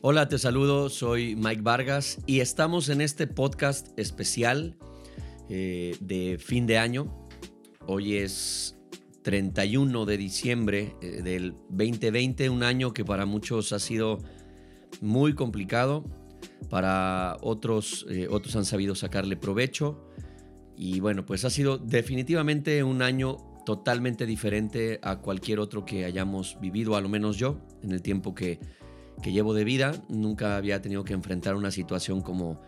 Hola, te saludo, soy Mike Vargas y estamos en este podcast especial eh, de fin de año. Hoy es 31 de diciembre eh, del 2020, un año que para muchos ha sido muy complicado, para otros, eh, otros han sabido sacarle provecho y bueno, pues ha sido definitivamente un año totalmente diferente a cualquier otro que hayamos vivido, a lo menos yo, en el tiempo que que llevo de vida. Nunca había tenido que enfrentar una situación como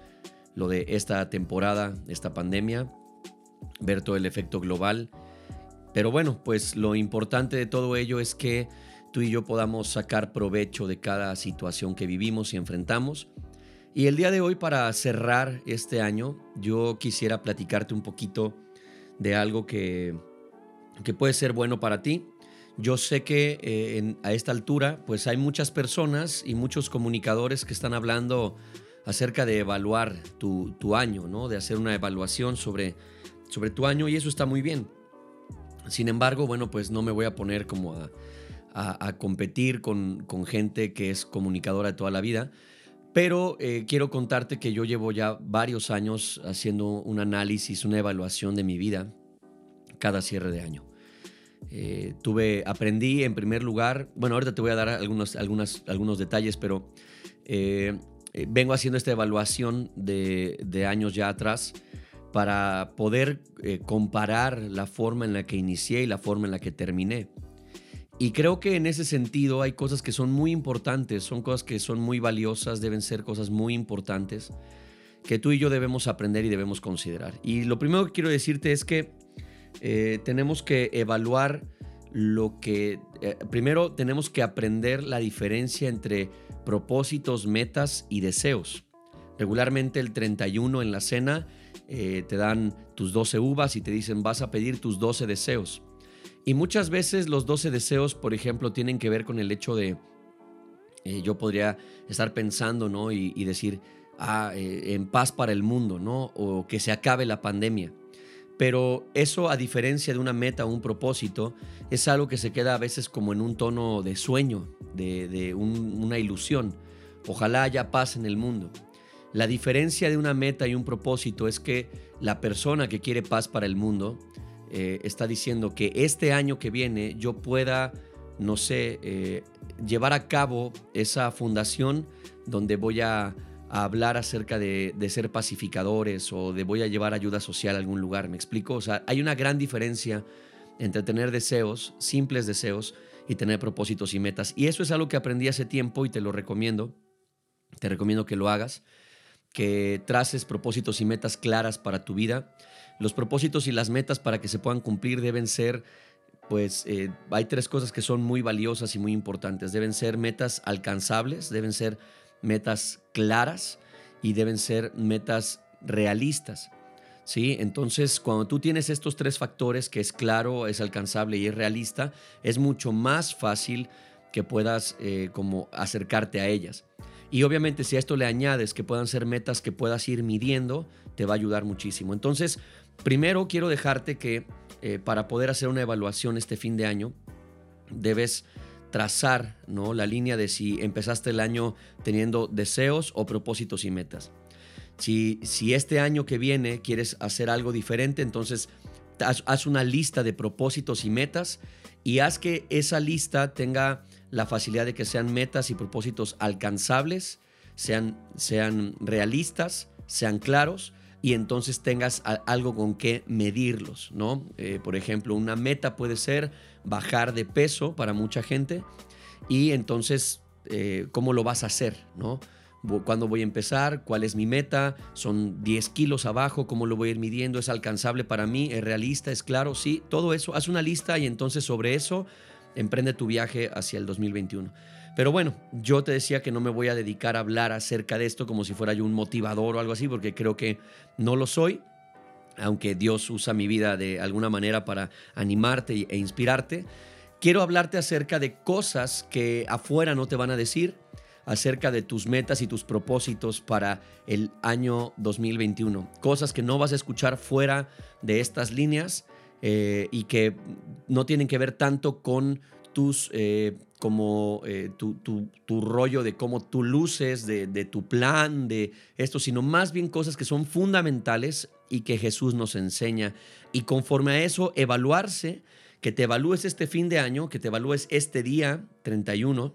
lo de esta temporada, esta pandemia, ver todo el efecto global. Pero bueno, pues lo importante de todo ello es que tú y yo podamos sacar provecho de cada situación que vivimos y enfrentamos. Y el día de hoy, para cerrar este año, yo quisiera platicarte un poquito de algo que, que puede ser bueno para ti yo sé que eh, a esta altura, pues hay muchas personas y muchos comunicadores que están hablando acerca de evaluar tu, año, ¿no? De hacer una evaluación sobre, sobre tu año y eso está muy bien. Sin embargo, bueno, pues no me voy a poner como a, competir con, gente que es comunicadora de toda la vida, pero eh, quiero contarte que yo llevo ya varios años haciendo un análisis, una evaluación de mi vida cada cierre de año. Eh, tuve, aprendí en primer lugar, bueno, ahorita te voy a dar algunos, algunas, algunos detalles, pero eh, eh, vengo haciendo esta evaluación de, de, años ya atrás para poder comparar la forma en la que inicié y la forma en la que terminé. Y creo que en ese sentido hay cosas que son muy importantes, son cosas que son muy valiosas, deben ser cosas muy importantes que tú y yo debemos aprender y debemos considerar. Y lo primero que quiero decirte es que eh, tenemos que evaluar lo que, eh, primero tenemos que aprender la diferencia entre propósitos, metas y deseos. Regularmente el 31 en la cena eh, te dan tus 12 uvas y te dicen vas a pedir tus 12 deseos. Y muchas veces los 12 deseos, por ejemplo, tienen que ver con el hecho de, yo podría estar pensando, ¿no? Y, decir, ah, en paz para el mundo, ¿no? O que se acabe la pandemia. Pero eso, a diferencia de una meta o un propósito, es algo que se queda a veces como en un tono de sueño, de, una ilusión. Ojalá haya paz en el mundo. La diferencia de una meta y un propósito es que la persona que quiere paz para el mundo eh, está diciendo que este año que viene yo pueda, no sé, eh, llevar a cabo esa fundación donde voy a a hablar acerca de, ser pacificadores o de voy a llevar ayuda social a algún lugar, ¿me explico? O sea, hay una gran diferencia entre tener deseos, simples deseos, y tener propósitos y metas. Y eso es algo que aprendí hace tiempo y te lo recomiendo. Te recomiendo que lo hagas, que traces propósitos y metas claras para tu vida. Los propósitos y las metas para que se puedan cumplir deben ser pues eh, hay tres cosas que son muy valiosas y muy importantes. Deben ser metas alcanzables, deben ser metas claras y deben ser metas realistas. ¿sí? Entonces, cuando tú tienes estos tres factores, que es claro, es alcanzable y es realista, es mucho más fácil que puedas eh, como acercarte a ellas. Y obviamente si a esto le añades que puedan ser metas que puedas ir midiendo, te va a ayudar muchísimo. Entonces, primero quiero dejarte que eh, para poder hacer una evaluación este fin de año, debes trazar ¿no? la línea de si empezaste el año teniendo deseos o propósitos y metas. Si, si este año que viene quieres hacer algo diferente, entonces haz, una lista de propósitos y metas y haz que esa lista tenga la facilidad de que sean metas y propósitos alcanzables, sean, sean realistas, sean claros y entonces tengas algo con que medirlos, ¿no? Eh, por ejemplo, una meta puede ser bajar de peso para mucha gente y entonces, eh, ¿cómo lo vas a hacer, no? ¿Cuándo voy a empezar? ¿Cuál es mi meta? ¿Son 10 kilos abajo? ¿Cómo lo voy a ir midiendo? ¿Es alcanzable para mí? ¿Es realista? ¿Es claro? Sí, todo eso. Haz una lista y entonces sobre eso emprende tu viaje hacia el 2021. Pero bueno, yo te decía que no me voy a dedicar a hablar acerca de esto como si fuera yo un motivador o algo así, porque creo que no lo soy, aunque Dios usa mi vida de alguna manera para animarte e inspirarte. Quiero hablarte acerca de cosas que afuera no te van a decir, acerca de tus metas y tus propósitos para el año 2021. Cosas que no vas a escuchar fuera de estas líneas eh, y que no tienen que ver tanto con tus, eh, como eh, tu, rollo de cómo tú luces, de, tu plan, de esto, sino más bien cosas que son fundamentales y que Jesús nos enseña. Y conforme a eso, evaluarse, que te evalúes este fin de año, que te evalúes este día 31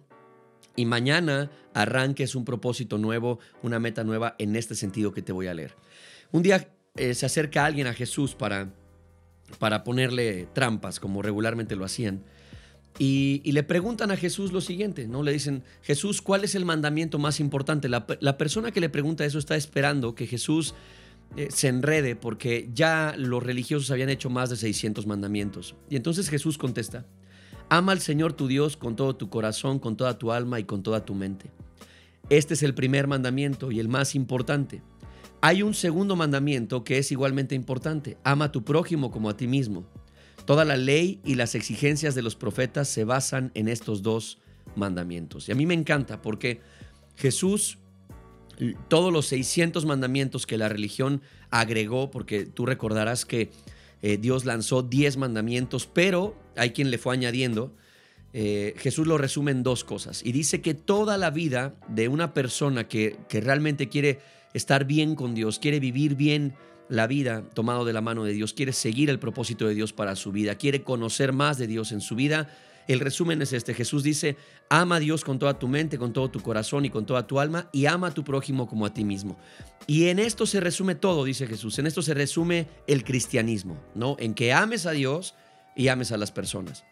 y mañana arranques un propósito nuevo, una meta nueva en este sentido que te voy a leer. Un día eh, se acerca alguien a Jesús para, para ponerle trampas, como regularmente lo hacían. Y, le preguntan a Jesús lo siguiente, ¿no? Le dicen, Jesús, ¿cuál es el mandamiento más importante? La, persona que le pregunta eso está esperando que Jesús eh, se enrede porque ya los religiosos habían hecho más de 600 mandamientos. Y entonces Jesús contesta, ama al Señor tu Dios con todo tu corazón, con toda tu alma y con toda tu mente. Este es el primer mandamiento y el más importante. Hay un segundo mandamiento que es igualmente importante, ama a tu prójimo como a ti mismo. Toda la ley y las exigencias de los profetas se basan en estos dos mandamientos. Y a mí me encanta porque Jesús, todos los 600 mandamientos que la religión agregó, porque tú recordarás que eh, Dios lanzó 10 mandamientos, pero hay quien le fue añadiendo, eh, Jesús lo resume en dos cosas. Y dice que toda la vida de una persona que, que realmente quiere estar bien con Dios, quiere vivir bien la vida tomado de la mano de Dios, quiere seguir el propósito de Dios para su vida, quiere conocer más de Dios en su vida, el resumen es este. Jesús dice, ama a Dios con toda tu mente, con todo tu corazón y con toda tu alma y ama a tu prójimo como a ti mismo. Y en esto se resume todo, dice Jesús. En esto se resume el cristianismo, ¿no? En que ames a Dios y ames a las personas.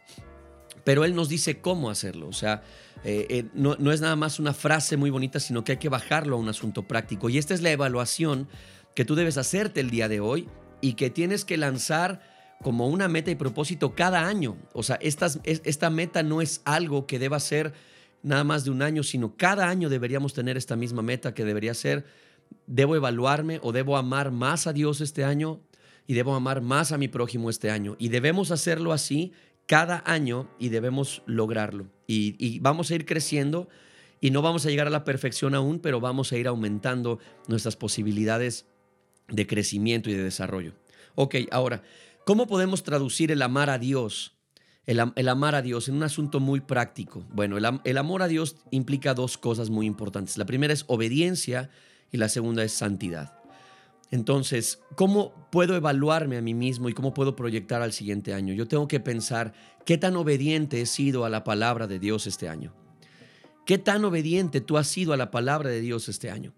Pero Él nos dice cómo hacerlo. O sea, eh, eh, no, no es nada más una frase muy bonita, sino que hay que bajarlo a un asunto práctico. Y esta es la evaluación que tú debes hacerte el día de hoy y que tienes que lanzar como una meta y propósito cada año. O sea, esta meta no es algo que deba ser nada más de un año, sino cada año deberíamos tener esta misma meta que debería ser, debo evaluarme o debo amar más a Dios este año y debo amar más a mi prójimo este año. Y debemos hacerlo así cada año y debemos lograrlo. Y, y vamos a ir creciendo y no vamos a llegar a la perfección aún, pero vamos a ir aumentando nuestras posibilidades de crecimiento y de desarrollo. Ok, ahora, ¿cómo podemos traducir el amar a Dios? El, amar a Dios en un asunto muy práctico. Bueno, el, el amor a Dios implica dos cosas muy importantes. La primera es obediencia y la segunda es santidad. Entonces, ¿cómo puedo evaluarme a mí mismo y cómo puedo proyectar al siguiente año? Yo tengo que pensar qué tan obediente he sido a la palabra de Dios este año. ¿Qué tan obediente tú has sido a la palabra de Dios este año?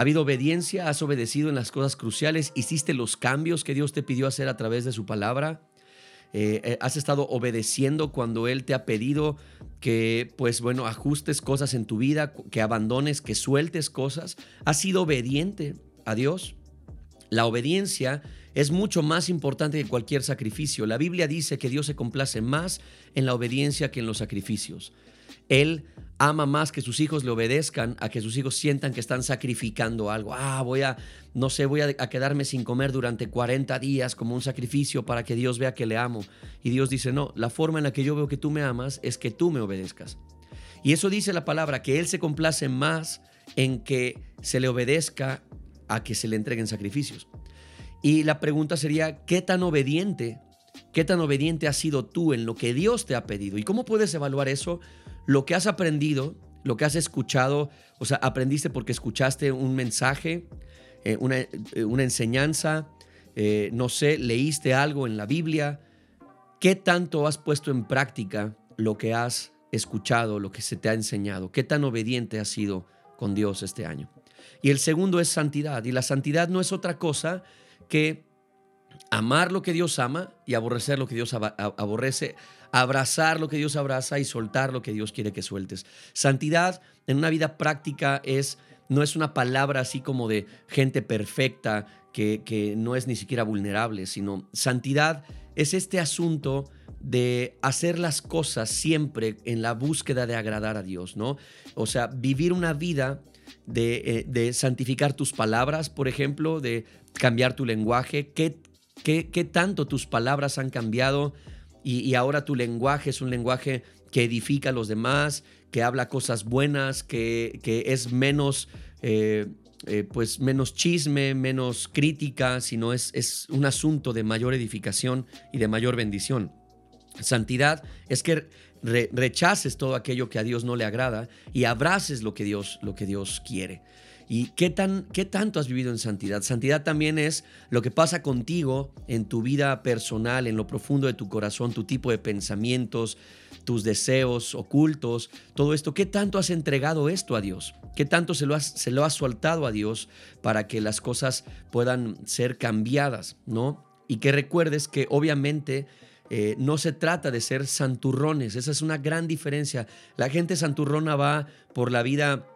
¿Ha habido obediencia? ¿Has obedecido en las cosas cruciales? ¿Hiciste los cambios que Dios te pidió hacer a través de su palabra? Eh, eh, ¿Has estado obedeciendo cuando Él te ha pedido que, pues bueno, ajustes cosas en tu vida, que abandones, que sueltes cosas? ¿Has sido obediente a Dios? La obediencia es mucho más importante que cualquier sacrificio. La Biblia dice que Dios se complace más en la obediencia que en los sacrificios. Él ama más que sus hijos le obedezcan a que sus hijos sientan que están sacrificando algo. Ah, voy a, no sé, voy a, quedarme sin comer durante 40 días como un sacrificio para que Dios vea que le amo. Y Dios dice, no, la forma en la que yo veo que tú me amas es que tú me obedezcas. Y eso dice la palabra, que Él se complace más en que se le obedezca a que se le entreguen sacrificios. Y la pregunta sería, ¿qué tan obediente, qué tan obediente has sido tú en lo que Dios te ha pedido? ¿Y cómo puedes evaluar eso? Lo que has aprendido, lo que has escuchado, o sea, aprendiste porque escuchaste un mensaje, eh, eh, una, enseñanza, eh, no sé, leíste algo en la Biblia. ¿Qué tanto has puesto en práctica lo que has escuchado, lo que se te ha enseñado? ¿Qué tan obediente has sido con Dios este año? Y el segundo es santidad. Y la santidad no es otra cosa que amar lo que Dios ama y aborrecer lo que Dios aborrece, abrazar lo que Dios abraza y soltar lo que Dios quiere que sueltes. Santidad en una vida práctica es no es una palabra así como de gente perfecta que, que no es ni siquiera vulnerable, sino santidad es este asunto de hacer las cosas siempre en la búsqueda de agradar a Dios, ¿no? O sea, vivir una vida de, eh, de santificar tus palabras, por ejemplo, de cambiar tu lenguaje, qué, qué, tanto tus palabras han cambiado y, ahora tu lenguaje es un lenguaje que edifica a los demás, que habla cosas buenas, que, es menos, eh, eh, pues menos chisme, menos crítica, sino es, es un asunto de mayor edificación y de mayor bendición. Santidad es que rechaces todo aquello que a Dios no le agrada y abraces lo que Dios, lo que Dios quiere. ¿Y qué, tan, qué tanto has vivido en santidad? Santidad también es lo que pasa contigo en tu vida personal, en lo profundo de tu corazón, tu tipo de pensamientos, tus deseos ocultos, todo esto. ¿Qué tanto has entregado esto a Dios? ¿Qué tanto se lo has, se lo has soltado a Dios para que las cosas puedan ser cambiadas? ¿No? Y que recuerdes que obviamente eh, no se trata de ser santurrones, esa es una gran diferencia. La gente santurrona va por la vida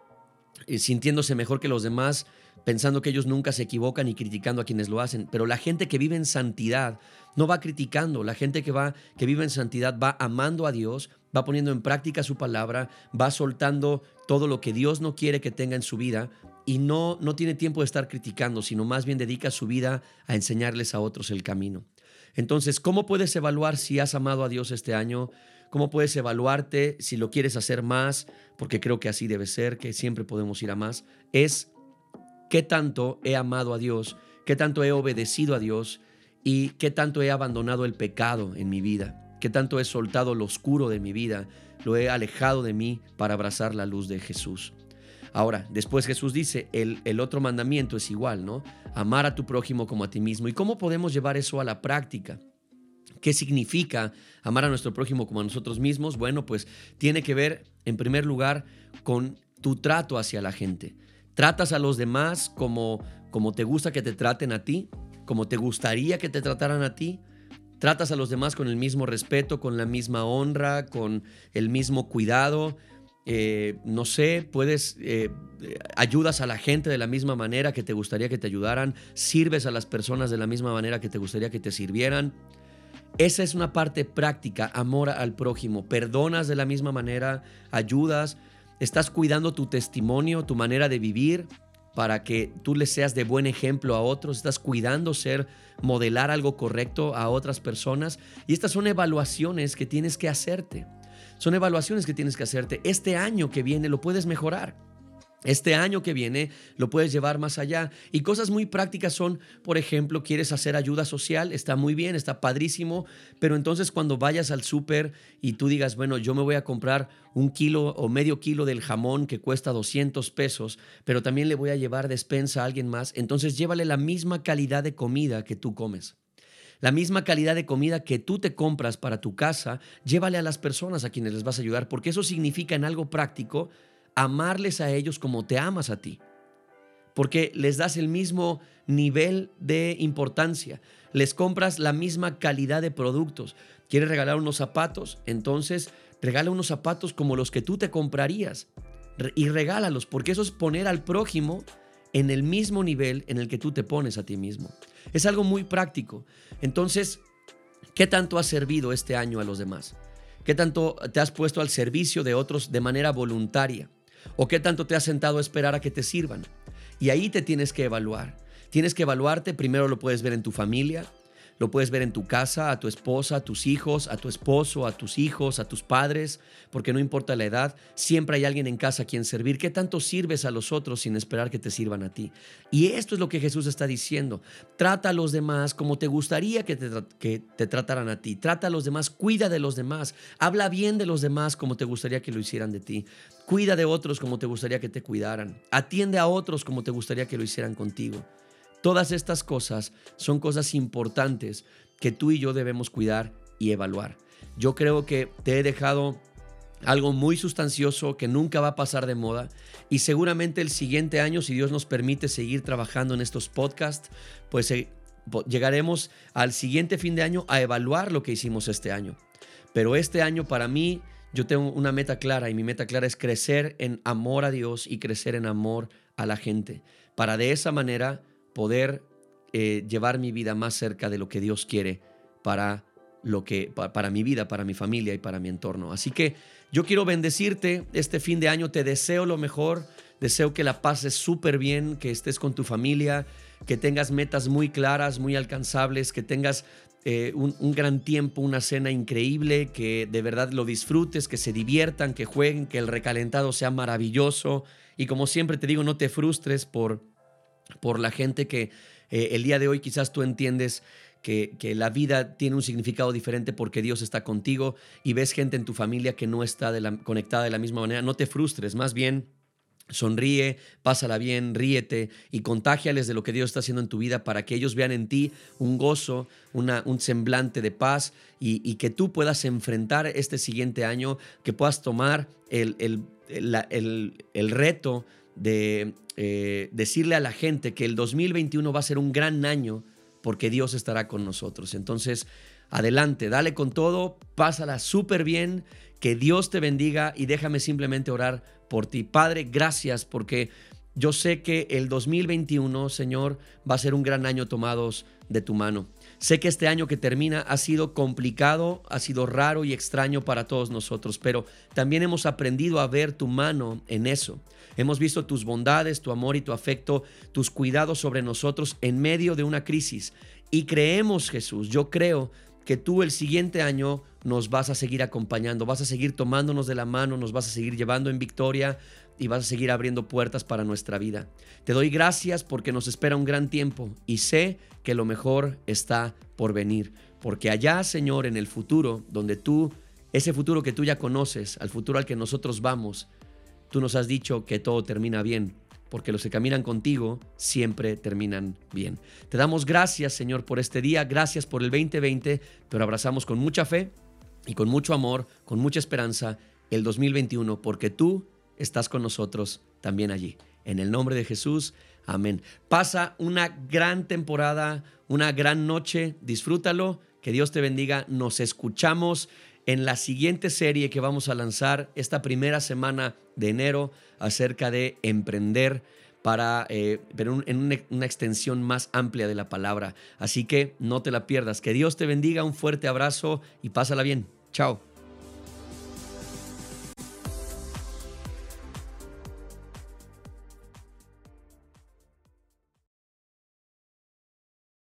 sintiéndose mejor que los demás, pensando que ellos nunca se equivocan y criticando a quienes lo hacen, pero la gente que vive en santidad no va criticando, la gente que va que vive en santidad va amando a Dios, va poniendo en práctica su palabra, va soltando todo lo que Dios no quiere que tenga en su vida y no no tiene tiempo de estar criticando, sino más bien dedica su vida a enseñarles a otros el camino. Entonces, ¿cómo puedes evaluar si has amado a Dios este año? ¿Cómo puedes evaluarte si lo quieres hacer más? Porque creo que así debe ser, que siempre podemos ir a más. Es qué tanto he amado a Dios, qué tanto he obedecido a Dios y qué tanto he abandonado el pecado en mi vida, qué tanto he soltado lo oscuro de mi vida, lo he alejado de mí para abrazar la luz de Jesús. Ahora, después Jesús dice, el, otro mandamiento es igual, ¿no? Amar a tu prójimo como a ti mismo. ¿Y cómo podemos llevar eso a la práctica? ¿Qué significa amar a nuestro prójimo como a nosotros mismos? Bueno, pues tiene que ver, en primer lugar, con tu trato hacia la gente. ¿Tratas a los demás como, como te gusta que te traten a ti? ¿Como te gustaría que te trataran a ti? ¿Tratas a los demás con el mismo respeto, con la misma honra, con el mismo cuidado? Eh, no sé, puedes, eh, ayudas a la gente de la misma manera que te gustaría que te ayudaran, sirves a las personas de la misma manera que te gustaría que te sirvieran. Esa es una parte práctica, amor al prójimo, perdonas de la misma manera, ayudas, estás cuidando tu testimonio, tu manera de vivir para que tú le seas de buen ejemplo a otros, estás cuidando ser, modelar algo correcto a otras personas y estas son evaluaciones que tienes que hacerte. Son evaluaciones que tienes que hacerte. Este año que viene lo puedes mejorar. Este año que viene lo puedes llevar más allá. Y cosas muy prácticas son, por ejemplo, quieres hacer ayuda social, está muy bien, está padrísimo, pero entonces cuando vayas al súper y tú digas, bueno, yo me voy a comprar un kilo o medio kilo del jamón que cuesta 200 pesos, pero también le voy a llevar despensa a alguien más, entonces llévale la misma calidad de comida que tú comes. La misma calidad de comida que tú te compras para tu casa, llévale a las personas a quienes les vas a ayudar, porque eso significa en algo práctico amarles a ellos como te amas a ti. Porque les das el mismo nivel de importancia, les compras la misma calidad de productos. ¿Quieres regalar unos zapatos? Entonces regala unos zapatos como los que tú te comprarías y regálalos, porque eso es poner al prójimo en el mismo nivel en el que tú te pones a ti mismo. Es algo muy práctico. Entonces, ¿qué tanto has servido este año a los demás? ¿Qué tanto te has puesto al servicio de otros de manera voluntaria? ¿O qué tanto te has sentado a esperar a que te sirvan? Y ahí te tienes que evaluar. Tienes que evaluarte, primero lo puedes ver en tu familia, lo puedes ver en tu casa, a tu esposa, a tus hijos, a tu esposo, a tus hijos, a tus padres, porque no importa la edad, siempre hay alguien en casa a quien servir. ¿Qué tanto sirves a los otros sin esperar que te sirvan a ti? Y esto es lo que Jesús está diciendo. Trata a los demás como te gustaría que te, que te trataran a ti. Trata a los demás, cuida de los demás. Habla bien de los demás como te gustaría que lo hicieran de ti. Cuida de otros como te gustaría que te cuidaran. Atiende a otros como te gustaría que lo hicieran contigo. Todas estas cosas son cosas importantes que tú y yo debemos cuidar y evaluar. Yo creo que te he dejado algo muy sustancioso que nunca va a pasar de moda y seguramente el siguiente año, si Dios nos permite seguir trabajando en estos podcasts, pues eh, llegaremos al siguiente fin de año a evaluar lo que hicimos este año. Pero este año para mí yo tengo una meta clara y mi meta clara es crecer en amor a Dios y crecer en amor a la gente, para de esa manera poder eh, llevar mi vida más cerca de lo que Dios quiere para lo que para mi vida, para mi familia y para mi entorno. Así que yo quiero bendecirte este fin de año, te deseo lo mejor, deseo que la pases súper bien, que estés con tu familia, que tengas metas muy claras, muy alcanzables, que tengas eh, un, un, gran tiempo, una cena increíble, que de verdad lo disfrutes, que se diviertan, que jueguen, que el recalentado sea maravilloso. Y como siempre te digo, no te frustres por por la gente que eh, el día de hoy quizás tú entiendes que, la vida tiene un significado diferente porque Dios está contigo y ves gente en tu familia que no está de la, conectada de la misma manera, no te frustres, más bien Sonríe, pásala bien, ríete y contágiales de lo que Dios está haciendo en tu vida para que ellos vean en ti un gozo, una, un semblante de paz y, que tú puedas enfrentar este siguiente año, que puedas tomar el, el, reto de eh, decirle a la gente que el 2021 va a ser un gran año porque Dios estará con nosotros. Entonces, adelante, dale con todo, pásala súper bien, que Dios te bendiga y déjame simplemente orar por ti. Padre, gracias porque yo sé que el 2021, Señor, va a ser un gran año tomados de tu mano. Sé que este año que termina ha sido complicado, ha sido raro y extraño para todos nosotros, pero también hemos aprendido a ver tu mano en eso. Hemos visto tus bondades, tu amor y tu afecto, tus cuidados sobre nosotros en medio de una crisis. Y creemos, Jesús, yo creo que tú el siguiente año nos vas a seguir acompañando, vas a seguir tomándonos de la mano, nos vas a seguir llevando en victoria y vas a seguir abriendo puertas para nuestra vida. Te doy gracias porque nos espera un gran tiempo y sé que lo mejor está por venir, porque allá, Señor, en el futuro, donde tú, ese futuro que tú ya conoces, al futuro al que nosotros vamos, tú nos has dicho que todo termina bien porque los que caminan contigo siempre terminan bien. Te damos gracias, Señor, por este día, gracias por el 2020, pero abrazamos con mucha fe y con mucho amor, con mucha esperanza el 2021, porque tú estás con nosotros también allí. En el nombre de Jesús, amén. Pasa una gran temporada, una gran noche, disfrútalo, que Dios te bendiga, nos escuchamos en la siguiente serie que vamos a lanzar esta primera semana de enero acerca de emprender para, eh, pero en una extensión más amplia de la palabra. Así que no te la pierdas. Que Dios te bendiga, un fuerte abrazo y pásala bien. Chao.